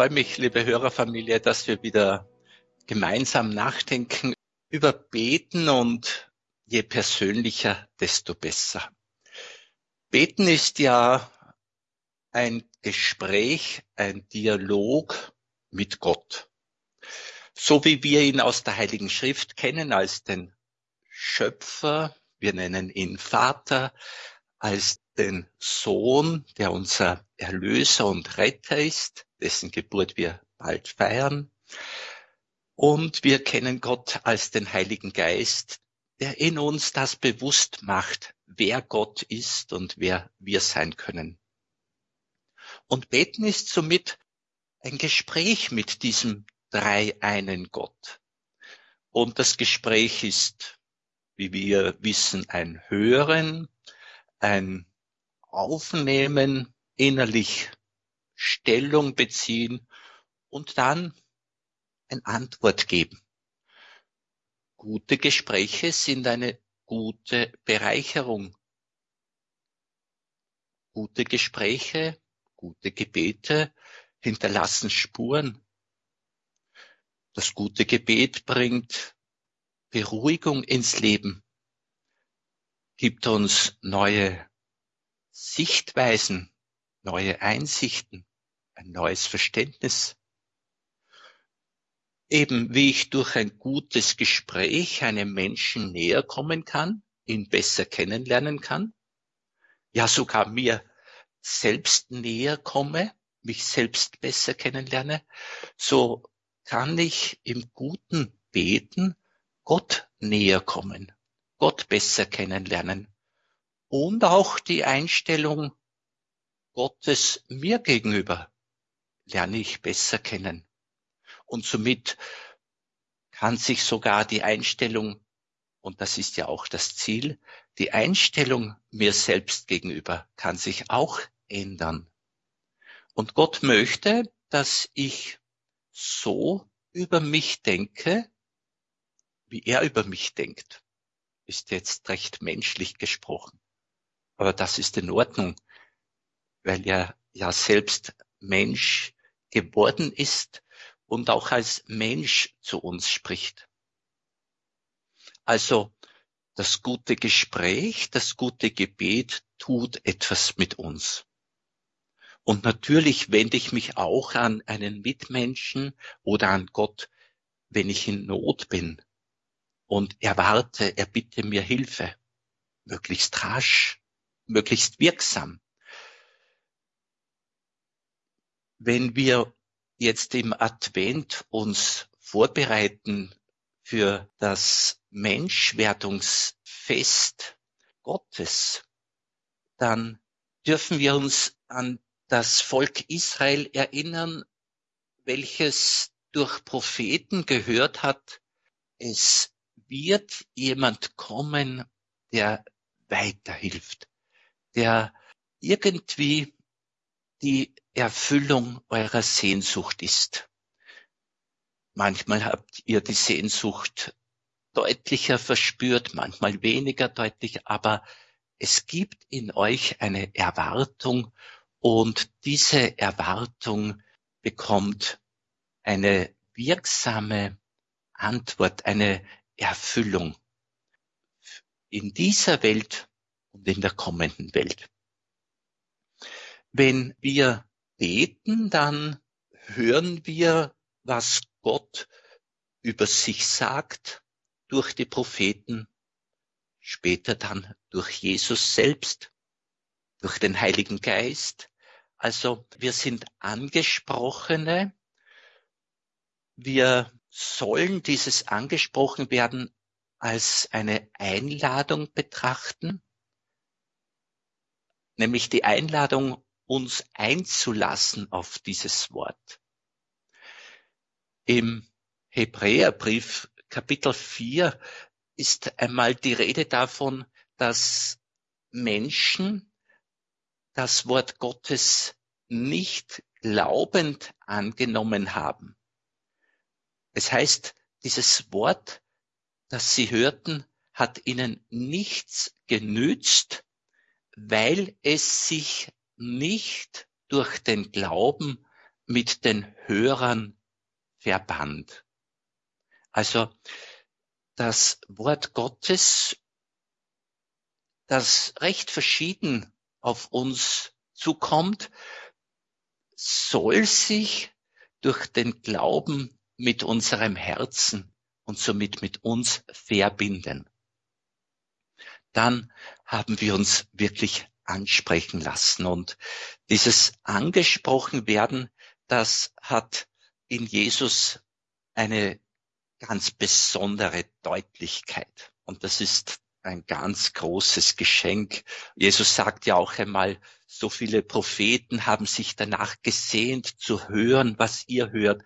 freue mich, liebe Hörerfamilie, dass wir wieder gemeinsam nachdenken über Beten und je persönlicher, desto besser. Beten ist ja ein Gespräch, ein Dialog mit Gott. So wie wir ihn aus der Heiligen Schrift kennen als den Schöpfer, wir nennen ihn Vater, als den Sohn, der unser Erlöser und Retter ist, dessen Geburt wir bald feiern. Und wir kennen Gott als den Heiligen Geist, der in uns das bewusst macht, wer Gott ist und wer wir sein können. Und beten ist somit ein Gespräch mit diesem dreieinen Gott. Und das Gespräch ist, wie wir wissen, ein Hören, ein Aufnehmen, innerlich Stellung beziehen und dann ein Antwort geben. Gute Gespräche sind eine gute Bereicherung. Gute Gespräche, gute Gebete hinterlassen Spuren. Das gute Gebet bringt Beruhigung ins Leben, gibt uns neue Sichtweisen, neue Einsichten, ein neues Verständnis. Eben wie ich durch ein gutes Gespräch einem Menschen näher kommen kann, ihn besser kennenlernen kann, ja sogar mir selbst näher komme, mich selbst besser kennenlerne, so kann ich im guten Beten Gott näher kommen, Gott besser kennenlernen und auch die Einstellung Gottes mir gegenüber lerne ich besser kennen. Und somit kann sich sogar die Einstellung, und das ist ja auch das Ziel, die Einstellung mir selbst gegenüber kann sich auch ändern. Und Gott möchte, dass ich so über mich denke, wie er über mich denkt. Ist jetzt recht menschlich gesprochen. Aber das ist in Ordnung, weil er ja selbst Mensch geworden ist und auch als Mensch zu uns spricht. Also das gute Gespräch, das gute Gebet tut etwas mit uns. Und natürlich wende ich mich auch an einen Mitmenschen oder an Gott, wenn ich in Not bin und erwarte, er bitte mir Hilfe, möglichst rasch, möglichst wirksam. Wenn wir jetzt im Advent uns vorbereiten für das Menschwerdungsfest Gottes, dann dürfen wir uns an das Volk Israel erinnern, welches durch Propheten gehört hat, es wird jemand kommen, der weiterhilft der irgendwie die Erfüllung eurer Sehnsucht ist. Manchmal habt ihr die Sehnsucht deutlicher verspürt, manchmal weniger deutlich, aber es gibt in euch eine Erwartung und diese Erwartung bekommt eine wirksame Antwort, eine Erfüllung. In dieser Welt und in der kommenden Welt. Wenn wir beten, dann hören wir, was Gott über sich sagt durch die Propheten, später dann durch Jesus selbst, durch den Heiligen Geist. Also wir sind Angesprochene. Wir sollen dieses angesprochen werden als eine Einladung betrachten nämlich die Einladung, uns einzulassen auf dieses Wort. Im Hebräerbrief Kapitel 4 ist einmal die Rede davon, dass Menschen das Wort Gottes nicht glaubend angenommen haben. Es heißt, dieses Wort, das sie hörten, hat ihnen nichts genützt, weil es sich nicht durch den Glauben mit den Hörern verband. Also das Wort Gottes, das recht verschieden auf uns zukommt, soll sich durch den Glauben mit unserem Herzen und somit mit uns verbinden. Dann haben wir uns wirklich ansprechen lassen. Und dieses angesprochen werden, das hat in Jesus eine ganz besondere Deutlichkeit. Und das ist ein ganz großes Geschenk. Jesus sagt ja auch einmal, so viele Propheten haben sich danach gesehnt zu hören, was ihr hört,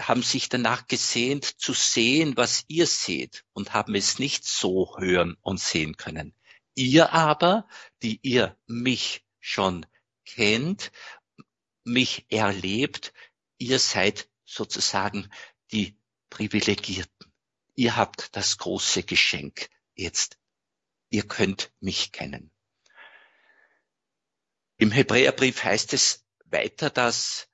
haben sich danach gesehnt zu sehen, was ihr seht und haben es nicht so hören und sehen können. Ihr aber, die ihr mich schon kennt, mich erlebt, ihr seid sozusagen die Privilegierten. Ihr habt das große Geschenk jetzt. Ihr könnt mich kennen. Im Hebräerbrief heißt es weiter, dass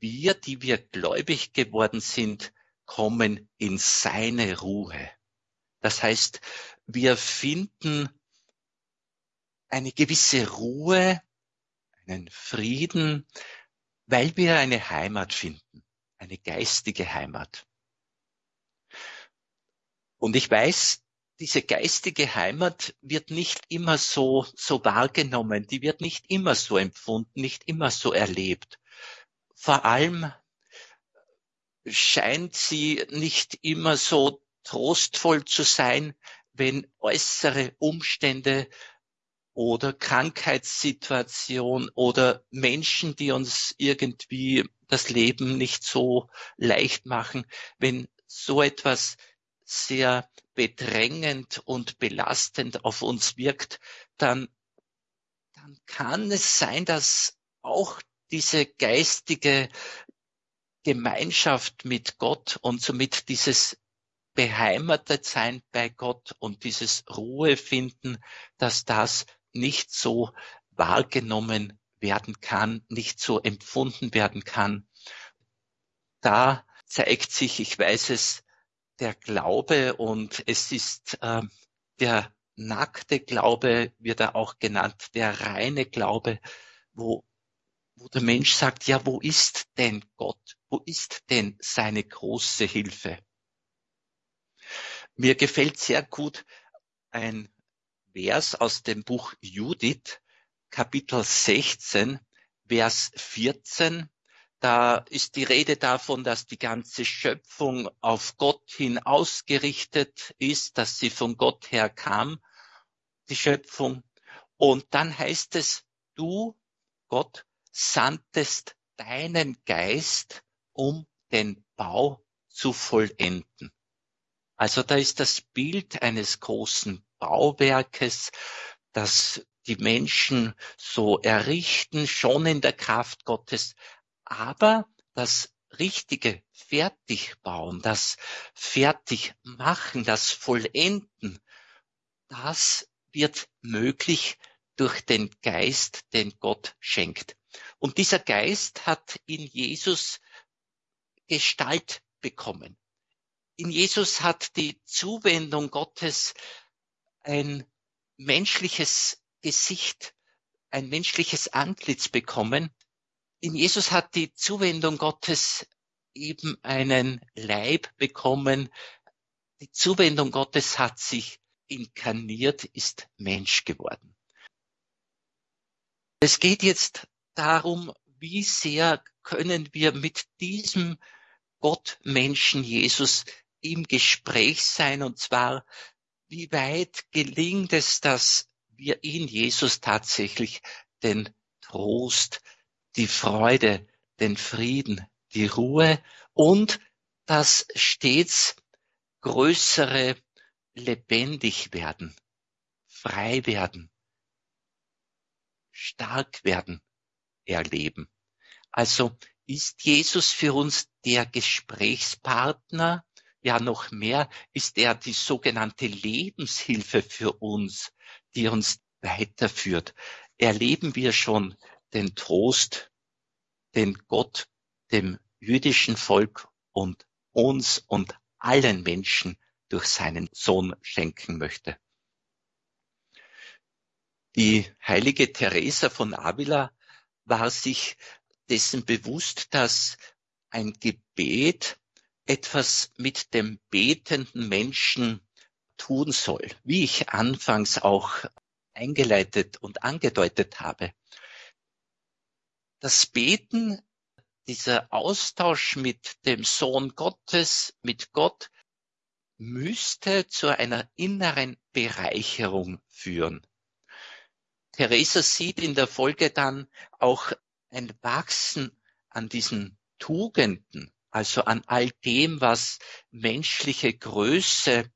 wir, die wir gläubig geworden sind, kommen in seine Ruhe. Das heißt, wir finden eine gewisse Ruhe, einen Frieden, weil wir eine Heimat finden, eine geistige Heimat. Und ich weiß, diese geistige Heimat wird nicht immer so, so wahrgenommen, die wird nicht immer so empfunden, nicht immer so erlebt. Vor allem scheint sie nicht immer so trostvoll zu sein, wenn äußere Umstände oder Krankheitssituation oder Menschen, die uns irgendwie das Leben nicht so leicht machen, wenn so etwas sehr bedrängend und belastend auf uns wirkt, dann, dann kann es sein, dass auch diese geistige Gemeinschaft mit Gott und somit dieses beheimatet sein bei Gott und dieses Ruhe finden, dass das nicht so wahrgenommen werden kann, nicht so empfunden werden kann. Da zeigt sich, ich weiß es, der Glaube und es ist äh, der nackte Glaube, wird er auch genannt, der reine Glaube, wo, wo der Mensch sagt, ja, wo ist denn Gott? Wo ist denn seine große Hilfe? Mir gefällt sehr gut ein Vers aus dem Buch Judith, Kapitel 16, Vers 14. Da ist die Rede davon, dass die ganze Schöpfung auf Gott hin ausgerichtet ist, dass sie von Gott her kam, die Schöpfung. Und dann heißt es, du, Gott, sandtest deinen Geist, um den Bau zu vollenden. Also da ist das Bild eines großen Bauwerkes, das die Menschen so errichten, schon in der Kraft Gottes, aber das richtige Fertigbauen, das Fertigmachen, das Vollenden, das wird möglich durch den Geist, den Gott schenkt. Und dieser Geist hat in Jesus Gestalt bekommen. In Jesus hat die Zuwendung Gottes ein menschliches Gesicht, ein menschliches Antlitz bekommen. In Jesus hat die Zuwendung Gottes eben einen Leib bekommen. Die Zuwendung Gottes hat sich inkarniert, ist Mensch geworden. Es geht jetzt darum, wie sehr können wir mit diesem Gottmenschen Jesus im Gespräch sein und zwar wie weit gelingt es, dass wir in Jesus tatsächlich den Trost, die Freude, den Frieden, die Ruhe und das stets größere lebendig werden, frei werden, stark werden erleben. Also ist Jesus für uns der Gesprächspartner, ja noch mehr ist er die sogenannte Lebenshilfe für uns, die uns weiterführt. Erleben wir schon den Trost, den Gott dem jüdischen Volk und uns und allen Menschen durch seinen Sohn schenken möchte. Die heilige Teresa von Avila war sich dessen bewusst, dass ein Gebet etwas mit dem betenden Menschen tun soll, wie ich anfangs auch eingeleitet und angedeutet habe. Das Beten, dieser Austausch mit dem Sohn Gottes, mit Gott, müsste zu einer inneren Bereicherung führen. Theresa sieht in der Folge dann auch ein Wachsen an diesen Tugenden, also an all dem, was menschliche Größe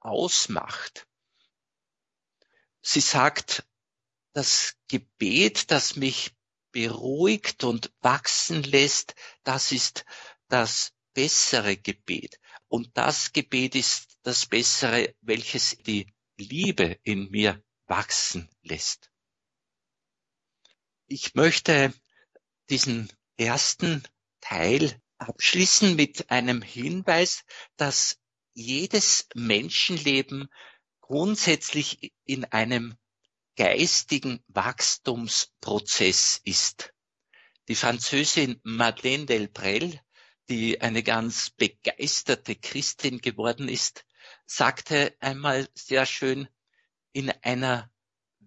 ausmacht. Sie sagt, das Gebet, das mich beruhigt und wachsen lässt, das ist das bessere Gebet. Und das Gebet ist das bessere, welches die Liebe in mir wachsen lässt. Ich möchte diesen ersten Teil abschließen mit einem Hinweis, dass jedes Menschenleben grundsätzlich in einem geistigen Wachstumsprozess ist. Die Französin Madeleine Delbrel, die eine ganz begeisterte Christin geworden ist, sagte einmal sehr schön, in einer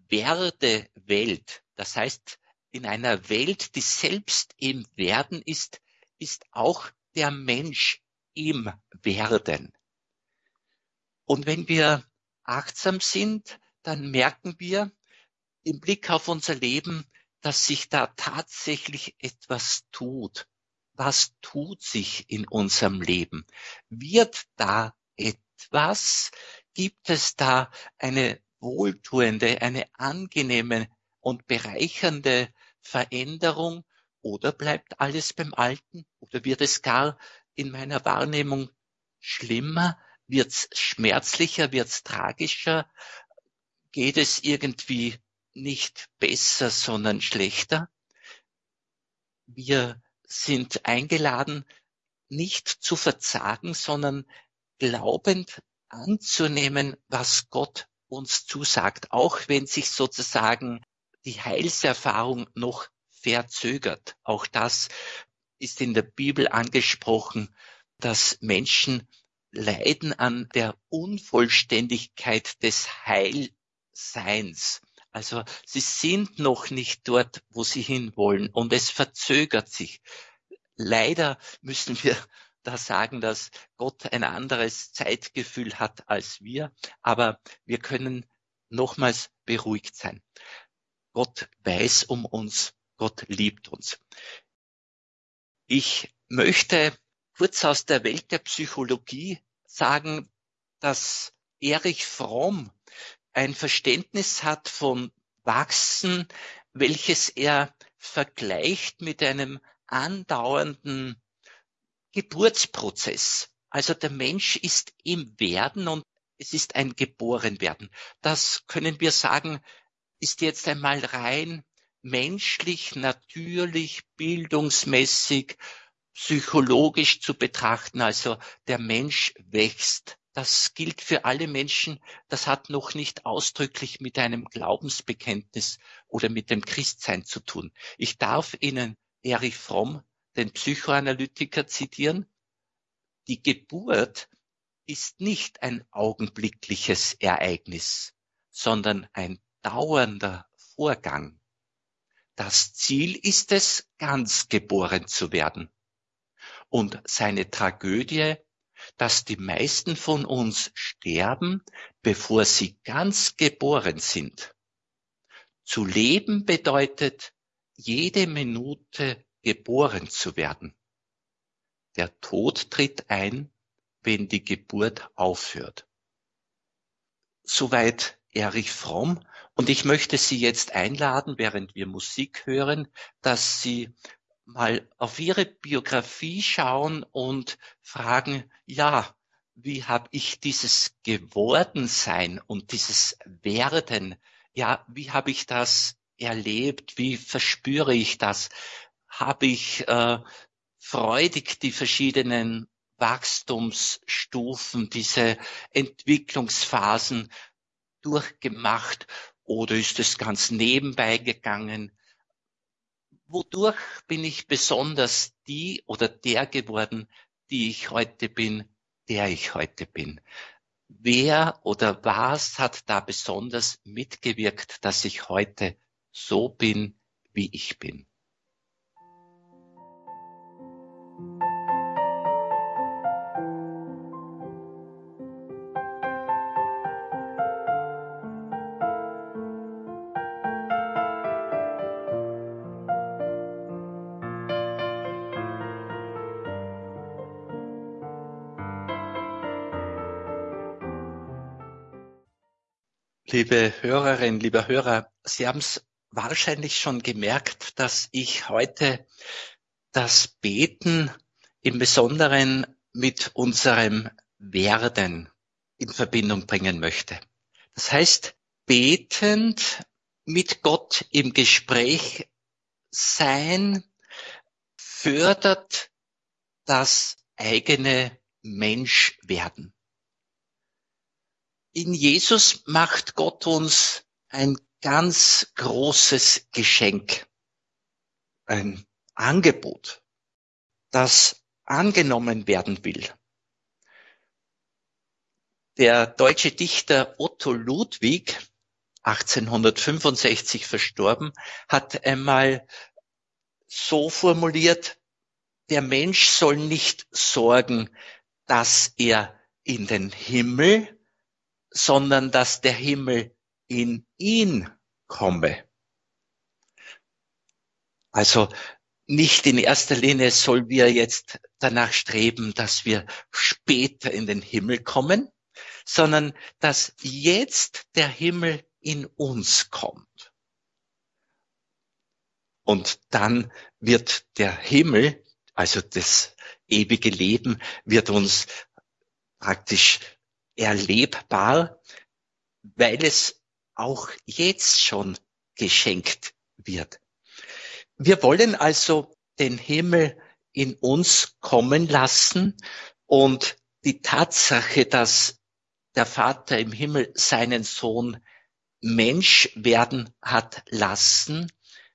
Werde-Welt, das heißt in einer Welt, die selbst im Werden ist, ist auch der Mensch im Werden. Und wenn wir achtsam sind, dann merken wir im Blick auf unser Leben, dass sich da tatsächlich etwas tut. Was tut sich in unserem Leben? Wird da etwas? Gibt es da eine wohltuende, eine angenehme und bereichernde Veränderung oder bleibt alles beim Alten oder wird es gar in meiner Wahrnehmung schlimmer? Wird es schmerzlicher? Wird es tragischer? Geht es irgendwie nicht besser, sondern schlechter? Wir sind eingeladen, nicht zu verzagen, sondern glaubend anzunehmen, was Gott uns zusagt, auch wenn sich sozusagen die Heilserfahrung noch verzögert. Auch das ist in der Bibel angesprochen, dass Menschen leiden an der Unvollständigkeit des Heilseins. Also sie sind noch nicht dort, wo sie hinwollen und es verzögert sich. Leider müssen wir da sagen, dass Gott ein anderes Zeitgefühl hat als wir, aber wir können nochmals beruhigt sein. Gott weiß um uns, Gott liebt uns. Ich möchte kurz aus der Welt der Psychologie sagen, dass Erich Fromm ein Verständnis hat von Wachsen, welches er vergleicht mit einem andauernden Geburtsprozess. Also der Mensch ist im Werden und es ist ein Geborenwerden. Das können wir sagen, ist jetzt einmal rein menschlich, natürlich, bildungsmäßig, psychologisch zu betrachten. Also der Mensch wächst. Das gilt für alle Menschen. Das hat noch nicht ausdrücklich mit einem Glaubensbekenntnis oder mit dem Christsein zu tun. Ich darf Ihnen Erich Fromm, den Psychoanalytiker, zitieren. Die Geburt ist nicht ein augenblickliches Ereignis, sondern ein dauernder Vorgang. Das Ziel ist es, ganz geboren zu werden. Und seine Tragödie, dass die meisten von uns sterben, bevor sie ganz geboren sind. Zu leben bedeutet, jede Minute geboren zu werden. Der Tod tritt ein, wenn die Geburt aufhört. Soweit Erich Fromm und ich möchte Sie jetzt einladen, während wir Musik hören, dass Sie mal auf Ihre Biografie schauen und fragen, ja, wie habe ich dieses Gewordensein und dieses Werden, ja, wie habe ich das erlebt, wie verspüre ich das? habe ich äh, freudig die verschiedenen Wachstumsstufen, diese Entwicklungsphasen durchgemacht oder ist es ganz nebenbei gegangen? Wodurch bin ich besonders die oder der geworden, die ich heute bin, der ich heute bin? Wer oder was hat da besonders mitgewirkt, dass ich heute so bin, wie ich bin? Liebe Hörerinnen, lieber Hörer, Sie haben es wahrscheinlich schon gemerkt, dass ich heute das Beten im Besonderen mit unserem Werden in Verbindung bringen möchte. Das heißt, betend mit Gott im Gespräch sein fördert das eigene Menschwerden. In Jesus macht Gott uns ein ganz großes Geschenk, ein Angebot, das angenommen werden will. Der deutsche Dichter Otto Ludwig, 1865 verstorben, hat einmal so formuliert, der Mensch soll nicht sorgen, dass er in den Himmel sondern dass der Himmel in ihn komme. Also nicht in erster Linie sollen wir jetzt danach streben, dass wir später in den Himmel kommen, sondern dass jetzt der Himmel in uns kommt. Und dann wird der Himmel, also das ewige Leben, wird uns praktisch erlebbar, weil es auch jetzt schon geschenkt wird. Wir wollen also den Himmel in uns kommen lassen und die Tatsache, dass der Vater im Himmel seinen Sohn Mensch werden hat lassen,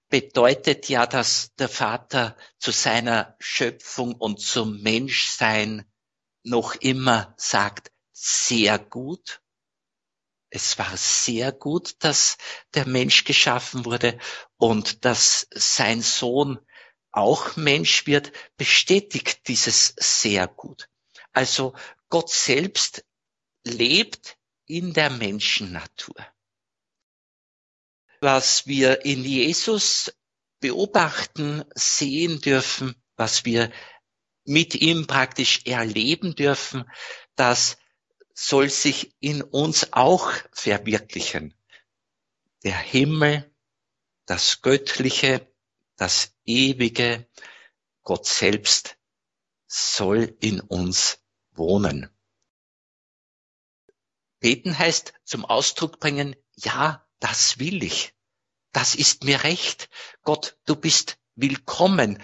bedeutet ja, dass der Vater zu seiner Schöpfung und zum Menschsein noch immer sagt, sehr gut. Es war sehr gut, dass der Mensch geschaffen wurde und dass sein Sohn auch Mensch wird, bestätigt dieses sehr gut. Also Gott selbst lebt in der Menschennatur. Was wir in Jesus beobachten, sehen dürfen, was wir mit ihm praktisch erleben dürfen, dass soll sich in uns auch verwirklichen. Der Himmel, das Göttliche, das Ewige, Gott selbst soll in uns wohnen. Beten heißt zum Ausdruck bringen, ja, das will ich. Das ist mir recht. Gott, du bist willkommen.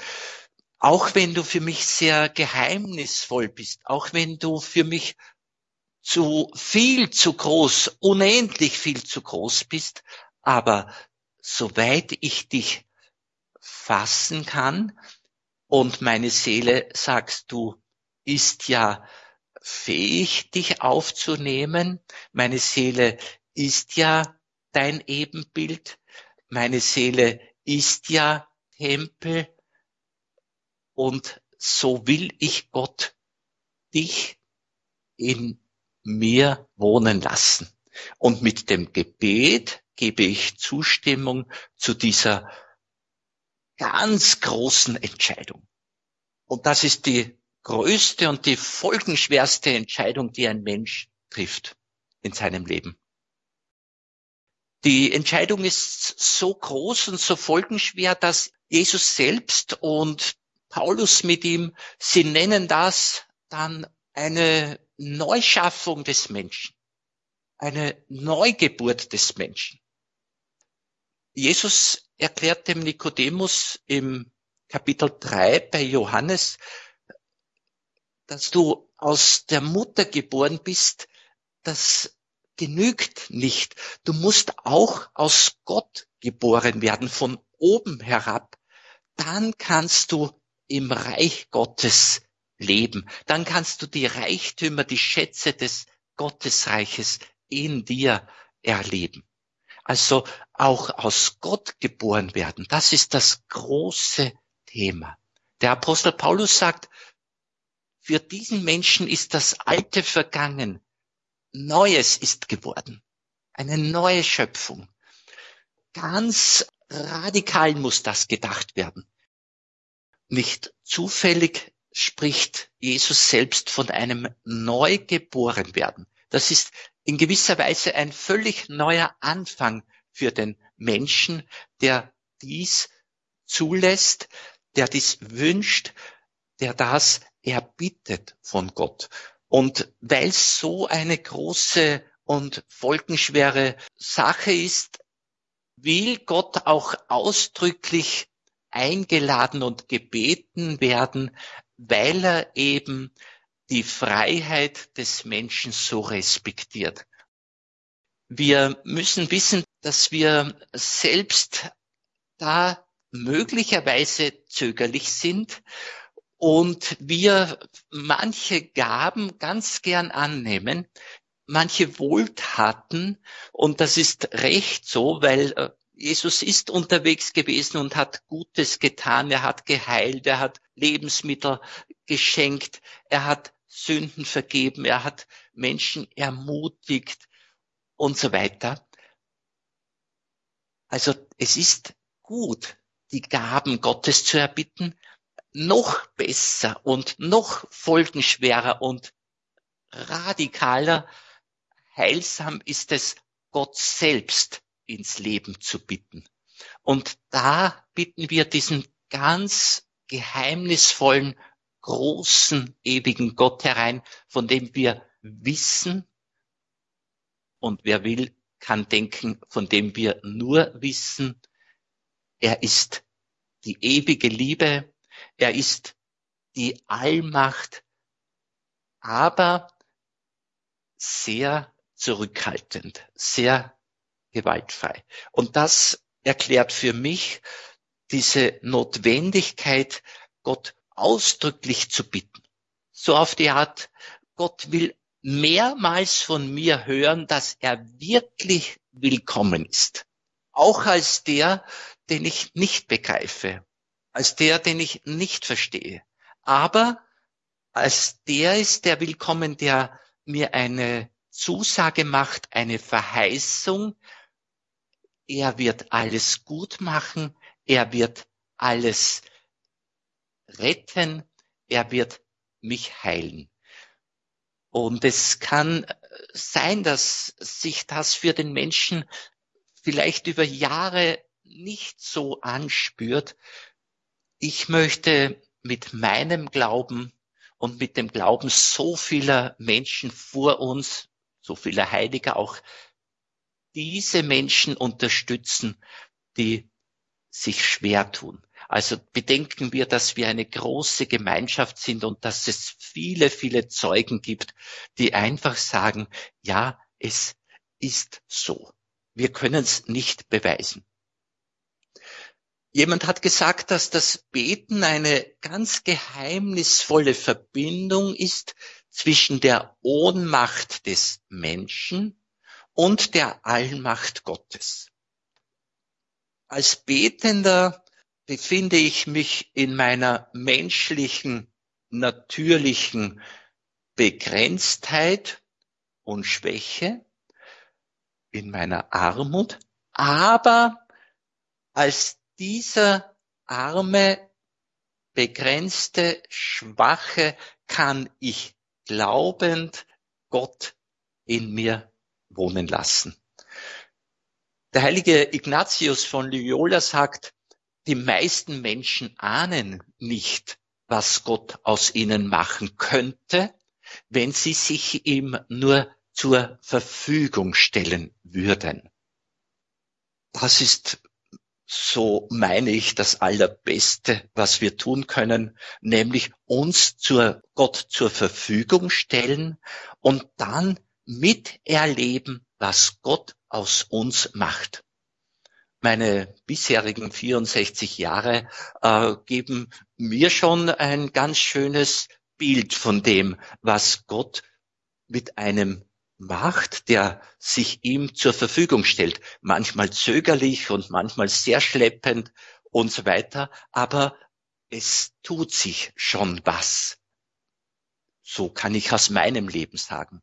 Auch wenn du für mich sehr geheimnisvoll bist, auch wenn du für mich zu viel zu groß, unendlich viel zu groß bist, aber soweit ich dich fassen kann und meine Seele, sagst du, ist ja fähig, dich aufzunehmen, meine Seele ist ja dein Ebenbild, meine Seele ist ja Tempel und so will ich Gott dich in mir wohnen lassen. Und mit dem Gebet gebe ich Zustimmung zu dieser ganz großen Entscheidung. Und das ist die größte und die folgenschwerste Entscheidung, die ein Mensch trifft in seinem Leben. Die Entscheidung ist so groß und so folgenschwer, dass Jesus selbst und Paulus mit ihm, sie nennen das dann eine Neuschaffung des Menschen, eine Neugeburt des Menschen. Jesus erklärt dem Nikodemus im Kapitel 3 bei Johannes, dass du aus der Mutter geboren bist, das genügt nicht. Du musst auch aus Gott geboren werden, von oben herab. Dann kannst du im Reich Gottes leben. Dann kannst du die Reichtümer, die Schätze des Gottesreiches in dir erleben. Also auch aus Gott geboren werden. Das ist das große Thema. Der Apostel Paulus sagt, für diesen Menschen ist das Alte vergangen. Neues ist geworden. Eine neue Schöpfung. Ganz radikal muss das gedacht werden. Nicht zufällig spricht Jesus selbst von einem Neugeborenwerden. Das ist in gewisser Weise ein völlig neuer Anfang für den Menschen, der dies zulässt, der dies wünscht, der das erbittet von Gott. Und weil es so eine große und folgenschwere Sache ist, will Gott auch ausdrücklich eingeladen und gebeten werden, weil er eben die Freiheit des Menschen so respektiert. Wir müssen wissen, dass wir selbst da möglicherweise zögerlich sind und wir manche Gaben ganz gern annehmen, manche Wohltaten, und das ist recht so, weil äh, Jesus ist unterwegs gewesen und hat Gutes getan, er hat geheilt, er hat Lebensmittel geschenkt, er hat Sünden vergeben, er hat Menschen ermutigt und so weiter. Also es ist gut, die Gaben Gottes zu erbitten, noch besser und noch folgenschwerer und radikaler, heilsam ist es, Gott selbst ins Leben zu bitten. Und da bitten wir diesen ganz geheimnisvollen, großen, ewigen Gott herein, von dem wir wissen, und wer will, kann denken, von dem wir nur wissen, er ist die ewige Liebe, er ist die Allmacht, aber sehr zurückhaltend, sehr gewaltfrei. Und das erklärt für mich diese Notwendigkeit, Gott ausdrücklich zu bitten. So auf die Art, Gott will mehrmals von mir hören, dass er wirklich willkommen ist. Auch als der, den ich nicht begreife, als der, den ich nicht verstehe, aber als der ist, der willkommen, der mir eine Zusage macht, eine Verheißung, er wird alles gut machen, er wird alles retten, er wird mich heilen. Und es kann sein, dass sich das für den Menschen vielleicht über Jahre nicht so anspürt, ich möchte mit meinem Glauben und mit dem Glauben so vieler Menschen vor uns, so vieler Heiliger auch, diese Menschen unterstützen, die sich schwer tun. Also bedenken wir, dass wir eine große Gemeinschaft sind und dass es viele, viele Zeugen gibt, die einfach sagen, ja, es ist so. Wir können es nicht beweisen. Jemand hat gesagt, dass das Beten eine ganz geheimnisvolle Verbindung ist zwischen der Ohnmacht des Menschen und der Allmacht Gottes. Als Betender befinde ich mich in meiner menschlichen, natürlichen Begrenztheit und Schwäche, in meiner Armut, aber als dieser arme, begrenzte, schwache kann ich glaubend Gott in mir wohnen lassen. Der heilige Ignatius von Loyola sagt, die meisten Menschen ahnen nicht, was Gott aus ihnen machen könnte, wenn sie sich ihm nur zur Verfügung stellen würden. Das ist so meine ich das Allerbeste, was wir tun können, nämlich uns zur Gott zur Verfügung stellen und dann miterleben, was Gott aus uns macht. Meine bisherigen 64 Jahre äh, geben mir schon ein ganz schönes Bild von dem, was Gott mit einem macht, der sich ihm zur Verfügung stellt. Manchmal zögerlich und manchmal sehr schleppend und so weiter. Aber es tut sich schon was. So kann ich aus meinem Leben sagen.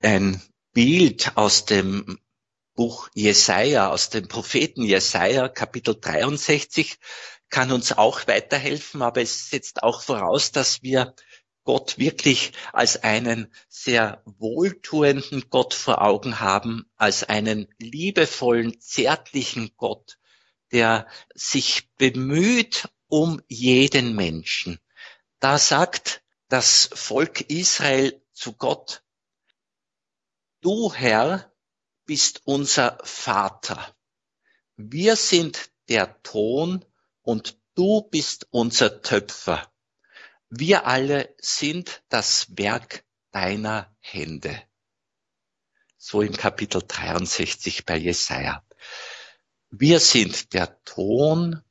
Ein Bild aus dem Buch Jesaja, aus dem Propheten Jesaja, Kapitel 63, kann uns auch weiterhelfen, aber es setzt auch voraus, dass wir Gott wirklich als einen sehr wohltuenden Gott vor Augen haben, als einen liebevollen, zärtlichen Gott, der sich bemüht um jeden Menschen. Da sagt das Volk Israel zu Gott, du Herr bist unser Vater. Wir sind der Ton und du bist unser Töpfer. Wir alle sind das Werk deiner Hände. So im Kapitel 63 bei Jesaja. Wir sind der Ton,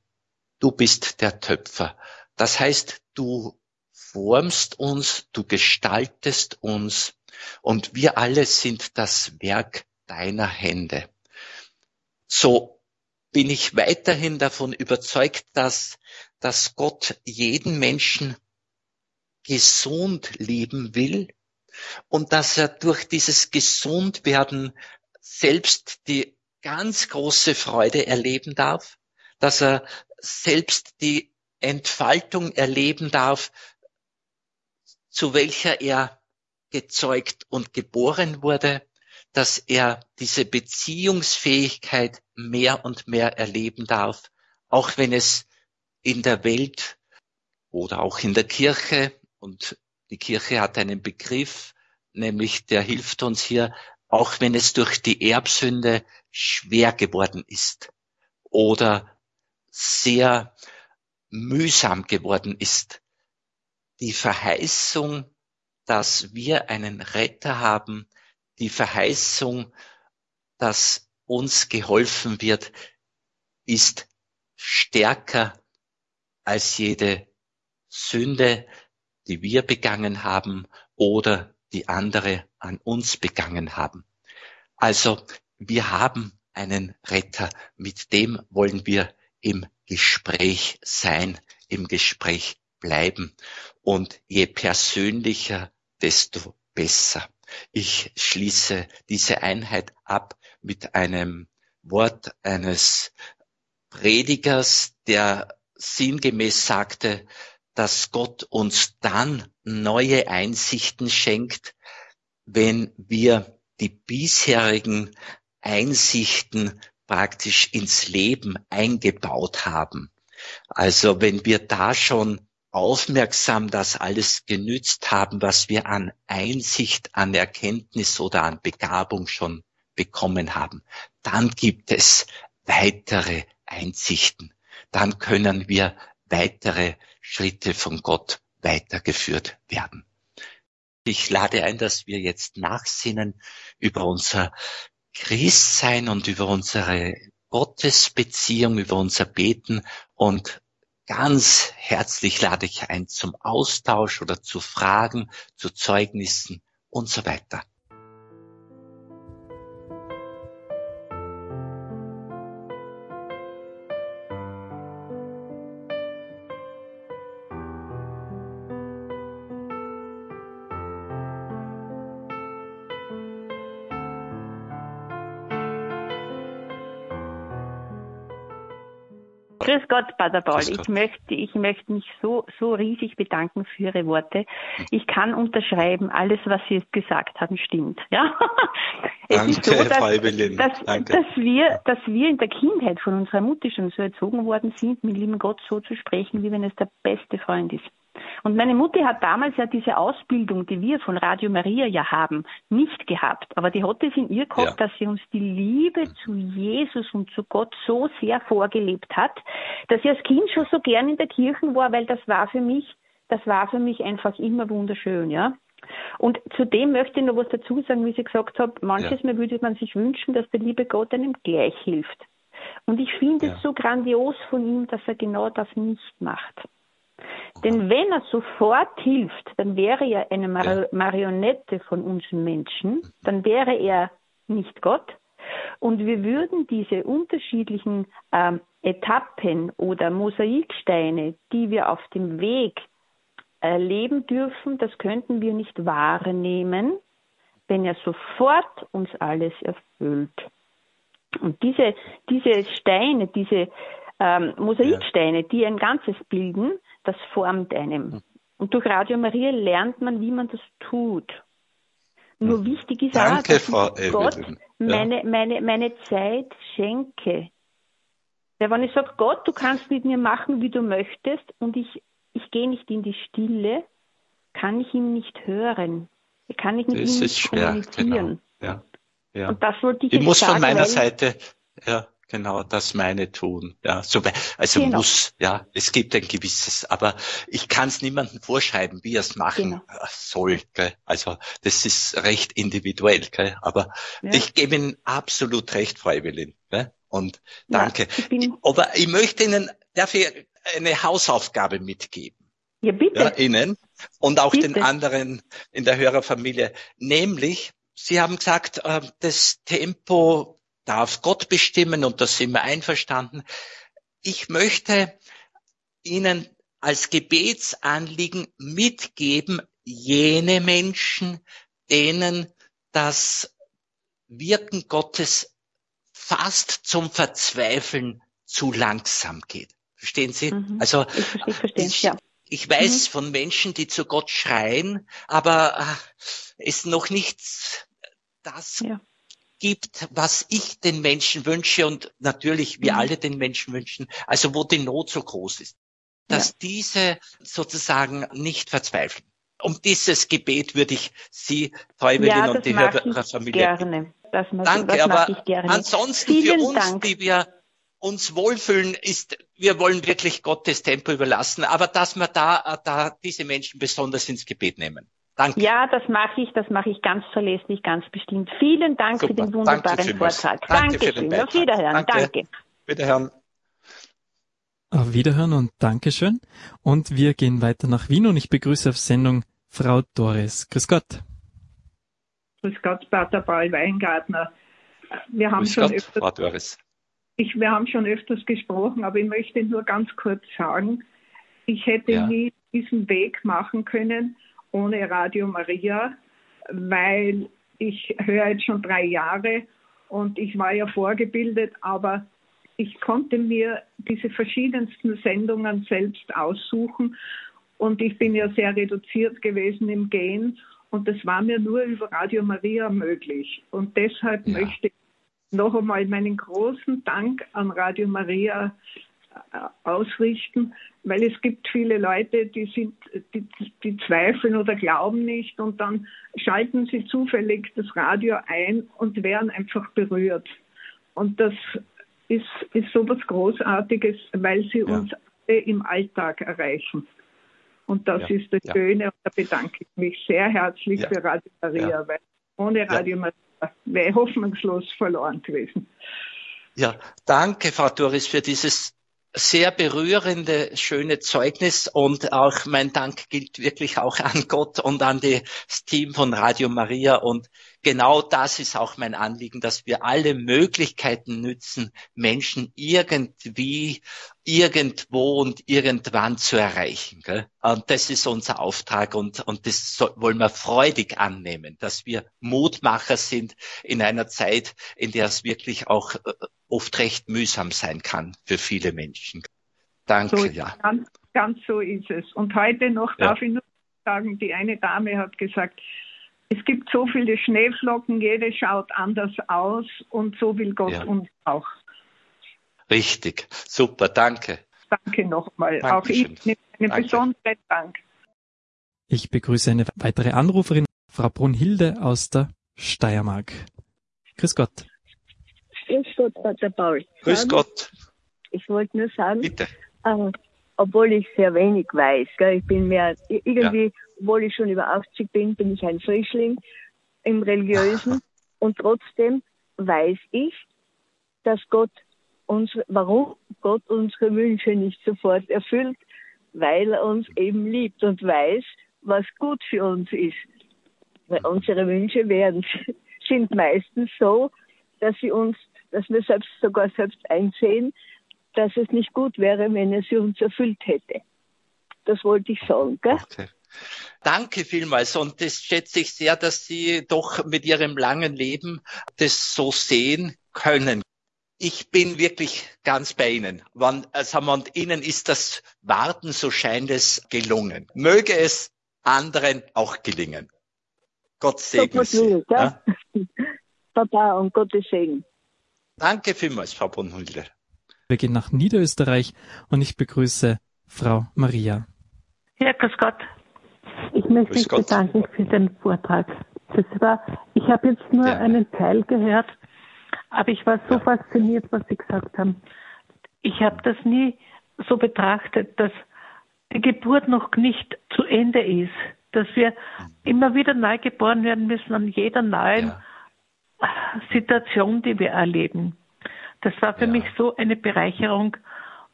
du bist der Töpfer. Das heißt, du formst uns, du gestaltest uns und wir alle sind das Werk deiner Hände. So bin ich weiterhin davon überzeugt, dass, dass Gott jeden Menschen gesund leben will und dass er durch dieses Gesundwerden selbst die ganz große Freude erleben darf, dass er selbst die Entfaltung erleben darf, zu welcher er gezeugt und geboren wurde, dass er diese Beziehungsfähigkeit mehr und mehr erleben darf, auch wenn es in der Welt oder auch in der Kirche und die Kirche hat einen Begriff, nämlich der hilft uns hier, auch wenn es durch die Erbsünde schwer geworden ist oder sehr mühsam geworden ist. Die Verheißung, dass wir einen Retter haben, die Verheißung, dass uns geholfen wird, ist stärker als jede Sünde, die wir begangen haben oder die andere an uns begangen haben. Also wir haben einen Retter, mit dem wollen wir im Gespräch sein, im Gespräch bleiben. Und je persönlicher, desto besser. Ich schließe diese Einheit ab mit einem Wort eines Predigers, der sinngemäß sagte, dass Gott uns dann neue Einsichten schenkt, wenn wir die bisherigen Einsichten praktisch ins Leben eingebaut haben. Also wenn wir da schon aufmerksam das alles genützt haben, was wir an Einsicht, an Erkenntnis oder an Begabung schon bekommen haben, dann gibt es weitere Einsichten. Dann können wir weitere Schritte von Gott weitergeführt werden. Ich lade ein, dass wir jetzt nachsinnen über unser Christsein und über unsere Gottesbeziehung, über unser Beten und ganz herzlich lade ich ein zum Austausch oder zu Fragen, zu Zeugnissen und so weiter. Grüß Gott, Pater Paul. Ich möchte, ich möchte mich so, so riesig bedanken für Ihre Worte. Ich kann unterschreiben, alles, was Sie jetzt gesagt haben, stimmt. Ja? Es Danke, ist so, dass, Frau Evelyn. Dass, Danke. dass, wir, dass wir in der Kindheit von unserer Mutter schon so erzogen worden sind, mit lieben Gott so zu sprechen, wie wenn es der beste Freund ist. Und meine Mutter hat damals ja diese Ausbildung, die wir von Radio Maria ja haben, nicht gehabt. Aber die hat es in ihr gehabt, ja. dass sie uns die Liebe zu Jesus und zu Gott so sehr vorgelebt hat, dass ich als Kind schon so gern in der Kirche war, weil das war für mich, das war für mich einfach immer wunderschön, ja. Und zudem möchte ich noch was dazu sagen, wie Sie gesagt haben, manches ja. Mal würde man sich wünschen, dass der liebe Gott einem gleich hilft. Und ich finde ja. es so grandios von ihm, dass er genau das nicht macht. Denn wenn er sofort hilft, dann wäre er eine Mar. Marionette von uns Menschen, dann wäre er nicht Gott. Und wir würden diese unterschiedlichen ähm, Etappen oder Mosaiksteine, die wir auf dem Weg erleben dürfen, das könnten wir nicht wahrnehmen, wenn er sofort uns alles erfüllt. Und diese, diese Steine, diese ähm, Mosaiksteine, die ein Ganzes bilden, das formt einem. Hm. Und durch Radio Maria lernt man, wie man das tut. Nur hm. wichtig ist Danke, auch, dass Frau ich Gott ja. meine, meine, meine Zeit schenke. Ja, wenn ich sage, Gott, du kannst mit mir machen, wie du möchtest, und ich, ich gehe nicht in die Stille, kann ich ihn nicht hören. Kann ich mit das ihm nicht kommunizieren. Genau. Ja. Ja. Und das wollte ich Ich muss sagen, von meiner Seite, ja, genau, das meine tun. Ja, so, also genau. muss, ja, es gibt ein gewisses, aber ich kann es niemandem vorschreiben, wie er es machen genau. soll. Gell? Also das ist recht individuell, gell? aber ja. ich gebe Ihnen absolut recht, Freiwillig. Gell? Und danke. Ja, ich aber ich möchte Ihnen dafür eine Hausaufgabe mitgeben. Ja, bitte. Ja, Ihnen und auch bitte. den anderen in der Hörerfamilie, nämlich Sie haben gesagt, äh, das Tempo darf Gott bestimmen und da sind wir einverstanden. Ich möchte Ihnen als Gebetsanliegen mitgeben, jene Menschen, denen das Wirken Gottes fast zum Verzweifeln zu langsam geht. Verstehen Sie? Mhm. Also ich, verstehe, verstehe, ich, ja. ich weiß mhm. von Menschen, die zu Gott schreien, aber äh, es noch nichts das ja. Gibt, was ich den Menschen wünsche und natürlich wir mhm. alle den Menschen wünschen, also wo die Not so groß ist, dass ja. diese sozusagen nicht verzweifeln. Um dieses Gebet würde ich Sie, Freiwilligen ja, und die Hörerfamilie. Gerne. Das, Danke, das aber ich gerne. ansonsten Vielen für uns, Dank. die wir uns wohlfühlen, ist, wir wollen wirklich Gottes Tempo überlassen, aber dass wir da, da diese Menschen besonders ins Gebet nehmen. Danke. Ja, das mache ich, das mache ich ganz verlässlich, ganz bestimmt. Vielen Dank Super. für den wunderbaren Vortrag. Danke, Danke schön. Auf Wiederhören. Danke. Danke. Wiederhören. Auf Wiederhören und Dankeschön. Und wir gehen weiter nach Wien und ich begrüße auf Sendung Frau Doris. Grüß Gott. Grüß Gott, Pater Paul Weingartner. Wir haben Grüß schon Gott, öfters, Frau Doris. Ich, wir haben schon öfters gesprochen, aber ich möchte nur ganz kurz sagen, ich hätte ja. nie diesen Weg machen können, ohne Radio Maria, weil ich höre jetzt schon drei Jahre und ich war ja vorgebildet, aber ich konnte mir diese verschiedensten Sendungen selbst aussuchen und ich bin ja sehr reduziert gewesen im Gehen und das war mir nur über Radio Maria möglich. Und deshalb ja. möchte ich noch einmal meinen großen Dank an Radio Maria ausrichten, weil es gibt viele Leute, die sind, die, die zweifeln oder glauben nicht und dann schalten sie zufällig das Radio ein und werden einfach berührt. Und das ist, ist so was Großartiges, weil sie ja. uns alle im Alltag erreichen. Und das ja. ist das ja. Schöne und da bedanke ich mich sehr herzlich für Radio Maria, weil ohne Radio Maria wäre hoffnungslos verloren gewesen. Ja, danke, Frau Doris, für dieses sehr berührende, schöne Zeugnis und auch mein Dank gilt wirklich auch an Gott und an das Team von Radio Maria und genau das ist auch mein Anliegen, dass wir alle Möglichkeiten nützen, Menschen irgendwie, irgendwo und irgendwann zu erreichen. Gell? Und das ist unser Auftrag und, und das wollen wir freudig annehmen, dass wir Mutmacher sind in einer Zeit, in der es wirklich auch äh, oft recht mühsam sein kann für viele Menschen. Danke, so, ja. Ganz, ganz so ist es. Und heute noch ja. darf ich nur sagen, die eine Dame hat gesagt, es gibt so viele Schneeflocken, jede schaut anders aus und so will Gott ja. uns auch. Richtig, super, danke. Danke nochmal. Auch ich nehme einen besonderen Dank. Ich begrüße eine weitere Anruferin, Frau Brunhilde aus der Steiermark. Grüß Gott. Grüß Gott, Pater Paul. Grüß Gott. Ich wollte nur sagen, Bitte. Äh, obwohl ich sehr wenig weiß, gell, ich bin mehr, irgendwie, ja. obwohl ich schon über 80 bin, bin ich ein Frischling im Religiösen und trotzdem weiß ich, dass Gott unsere, warum Gott unsere Wünsche nicht sofort erfüllt, weil er uns eben liebt und weiß, was gut für uns ist. Weil unsere Wünsche werden, sind meistens so, dass sie uns, dass wir selbst sogar selbst einsehen, dass es nicht gut wäre, wenn er sie uns erfüllt hätte. Das wollte ich sagen, gell? Okay. Danke vielmals und das schätze ich sehr, dass Sie doch mit Ihrem langen Leben das so sehen können. Ich bin wirklich ganz bei Ihnen. Wann, also, und Ihnen ist das Warten, so scheint es, gelungen. Möge es anderen auch gelingen. Gott segne so Sie. Ja? Papa und Gottes Segen. Danke vielmals, Frau Brunhilde. Wir gehen nach Niederösterreich und ich begrüße Frau Maria. Ja, grüß Gott. Ich möchte mich bedanken für den Vortrag. Das war, ich habe jetzt nur ja. einen Teil gehört, aber ich war so ja. fasziniert, was Sie gesagt haben. Ich habe das nie so betrachtet, dass die Geburt noch nicht zu Ende ist, dass wir immer wieder neu geboren werden müssen an jeder neuen ja. Situation, die wir erleben. Das war für ja. mich so eine Bereicherung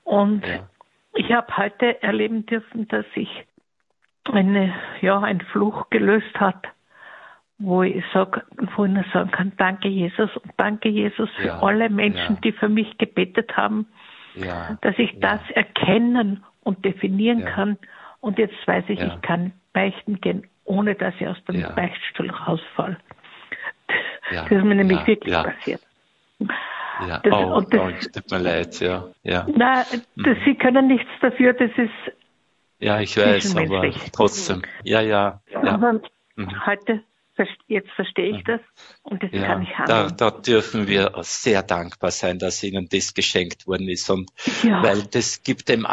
und ja. ich habe heute erleben dürfen, dass sich eine, ja, ein Fluch gelöst hat, wo ich sag, wo ich nur sagen kann, danke Jesus und danke Jesus für alle Menschen, die für mich gebetet haben, dass ich das erkennen und definieren kann. Und jetzt weiß ich, ich kann beichten gehen, ohne dass ich aus dem Beichtstuhl rausfall. Das ist mir nämlich wirklich passiert. Ja, das, oh, das, oh, tut mir leid, ja. ja. Nein, das, Sie können nichts dafür, das ist. Ja, ich weiß, aber trotzdem. Ja, ja. ja. Aber mhm. heute jetzt verstehe ich das und das ja, kann ich handeln. Da, da dürfen wir sehr dankbar sein, dass Ihnen das geschenkt worden ist und ja. weil das gibt dem,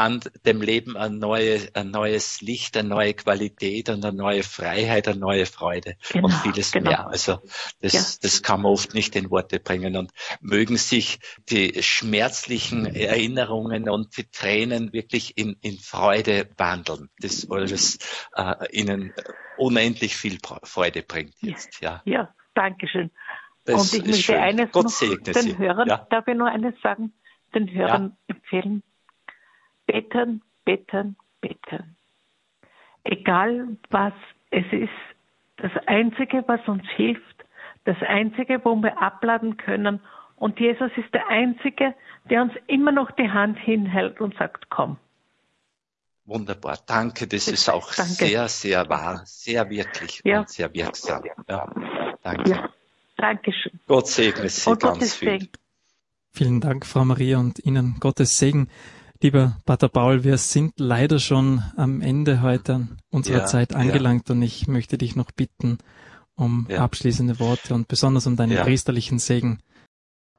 dem Leben ein, neue, ein neues Licht, eine neue Qualität und eine neue Freiheit, eine neue Freude genau, und vieles genau. mehr. Also das, ja. das kann man oft nicht in Worte bringen und mögen sich die schmerzlichen Erinnerungen und die Tränen wirklich in, in Freude wandeln. Das alles äh, Ihnen unendlich viel Freude bringt jetzt. Ja, ja danke schön. Das und ich möchte schön. eines Gott noch den Sie. Hörern, ja. darf ich nur eines sagen, den Hörern ja. empfehlen. Beten, beten, beten. Egal was es ist, das Einzige, was uns hilft, das Einzige, wo wir abladen können, und Jesus ist der Einzige, der uns immer noch die Hand hinhält und sagt, komm. Wunderbar, danke. Das ist auch danke. sehr, sehr wahr, sehr wirklich ja. und sehr wirksam. Ja, danke. Ja. Dankeschön. Gott segne Sie und ganz Gottes viel. Segen. Vielen Dank, Frau Maria, und Ihnen Gottes Segen. Lieber Pater Paul, wir sind leider schon am Ende heute unserer ja, Zeit angelangt ja. und ich möchte dich noch bitten um ja. abschließende Worte und besonders um deinen priesterlichen Segen.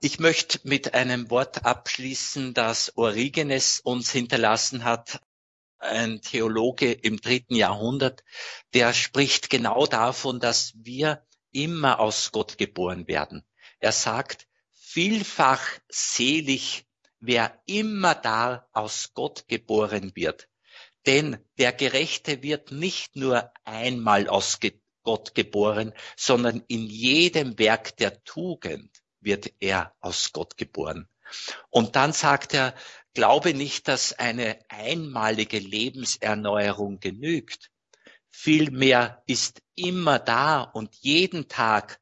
Ich möchte mit einem Wort abschließen, das Origenes uns hinterlassen hat ein Theologe im dritten Jahrhundert, der spricht genau davon, dass wir immer aus Gott geboren werden. Er sagt, vielfach selig, wer immer da aus Gott geboren wird. Denn der Gerechte wird nicht nur einmal aus Gott geboren, sondern in jedem Werk der Tugend wird er aus Gott geboren. Und dann sagt er, glaube nicht, dass eine einmalige Lebenserneuerung genügt. Vielmehr ist immer da und jeden Tag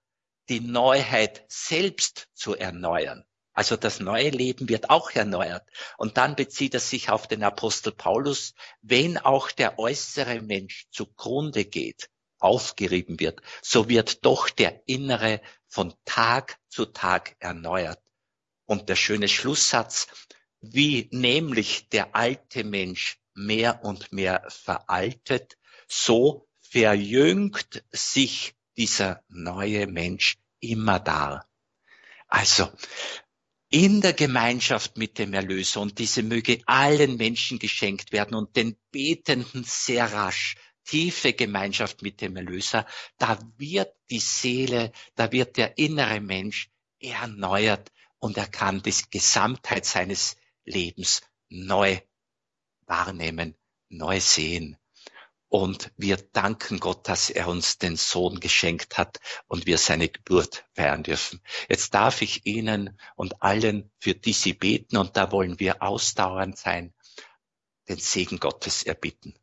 die Neuheit selbst zu erneuern. Also das neue Leben wird auch erneuert. Und dann bezieht er sich auf den Apostel Paulus, wenn auch der äußere Mensch zugrunde geht, aufgerieben wird, so wird doch der innere von Tag zu Tag erneuert. Und der schöne Schlusssatz, wie nämlich der alte Mensch mehr und mehr veraltet, so verjüngt sich dieser neue Mensch immer da. Also, in der Gemeinschaft mit dem Erlöser und diese möge allen Menschen geschenkt werden und den Betenden sehr rasch tiefe Gemeinschaft mit dem Erlöser, da wird die Seele, da wird der innere Mensch erneuert und er kann die Gesamtheit seines Lebens neu wahrnehmen, neu sehen. Und wir danken Gott, dass er uns den Sohn geschenkt hat und wir seine Geburt feiern dürfen. Jetzt darf ich Ihnen und allen, für die Sie beten, und da wollen wir ausdauernd sein, den Segen Gottes erbitten.